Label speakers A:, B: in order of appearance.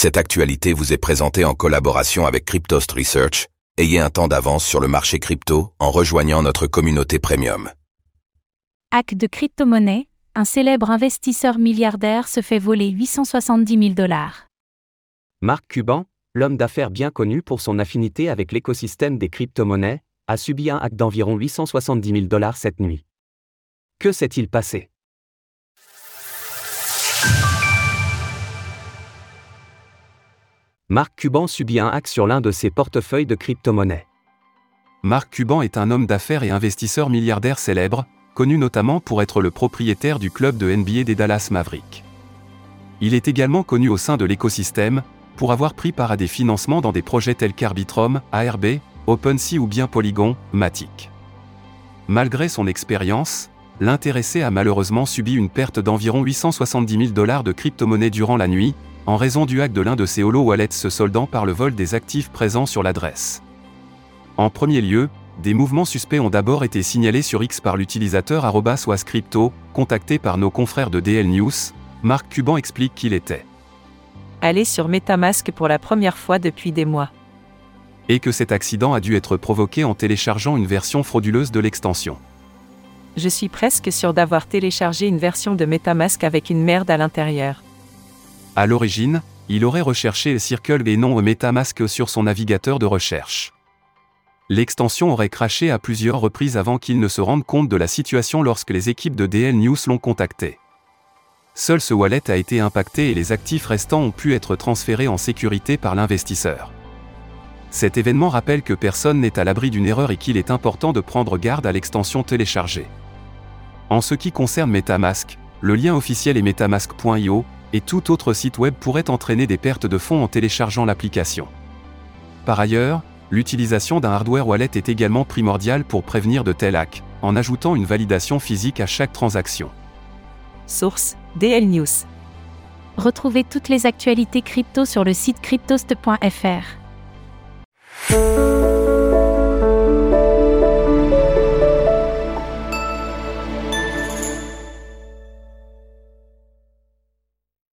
A: Cette actualité vous est présentée en collaboration avec Cryptost Research. Ayez un temps d'avance sur le marché crypto en rejoignant notre communauté premium.
B: Hack de crypto-monnaie, un célèbre investisseur milliardaire se fait voler 870 000 dollars.
C: Marc Cuban, l'homme d'affaires bien connu pour son affinité avec l'écosystème des crypto-monnaies, a subi un hack d'environ 870 000 dollars cette nuit. Que s'est-il passé? Marc Cuban subit un hack sur l'un de ses portefeuilles de crypto-monnaies.
D: Marc Cuban est un homme d'affaires et investisseur milliardaire célèbre, connu notamment pour être le propriétaire du club de NBA des Dallas Mavericks. Il est également connu au sein de l'écosystème, pour avoir pris part à des financements dans des projets tels qu'Arbitrum, ARB, OpenSea ou bien Polygon, Matic. Malgré son expérience, l'intéressé a malheureusement subi une perte d'environ 870 000 dollars de crypto-monnaies durant la nuit, en raison du hack de l'un de ses holo wallets se soldant par le vol des actifs présents sur l'adresse. En premier lieu, des mouvements suspects ont d'abord été signalés sur X par l'utilisateur @wascrypto, contacté par nos confrères de DL News. Marc Cuban explique qu'il était
E: allé sur MetaMask pour la première fois depuis des mois.
D: Et que cet accident a dû être provoqué en téléchargeant une version frauduleuse de l'extension.
E: Je suis presque sûr d'avoir téléchargé une version de MetaMask avec une merde à l'intérieur.
D: À l'origine, il aurait recherché Circle et non MetaMask sur son navigateur de recherche. L'extension aurait craché à plusieurs reprises avant qu'il ne se rende compte de la situation lorsque les équipes de DL News l'ont contacté. Seul ce wallet a été impacté et les actifs restants ont pu être transférés en sécurité par l'investisseur. Cet événement rappelle que personne n'est à l'abri d'une erreur et qu'il est important de prendre garde à l'extension téléchargée. En ce qui concerne MetaMask, le lien officiel est metamask.io, et tout autre site web pourrait entraîner des pertes de fonds en téléchargeant l'application. Par ailleurs, l'utilisation d'un hardware wallet est également primordiale pour prévenir de tels hacks, en ajoutant une validation physique à chaque transaction.
E: Source DL News.
B: Retrouvez toutes les actualités crypto sur le site cryptost.fr.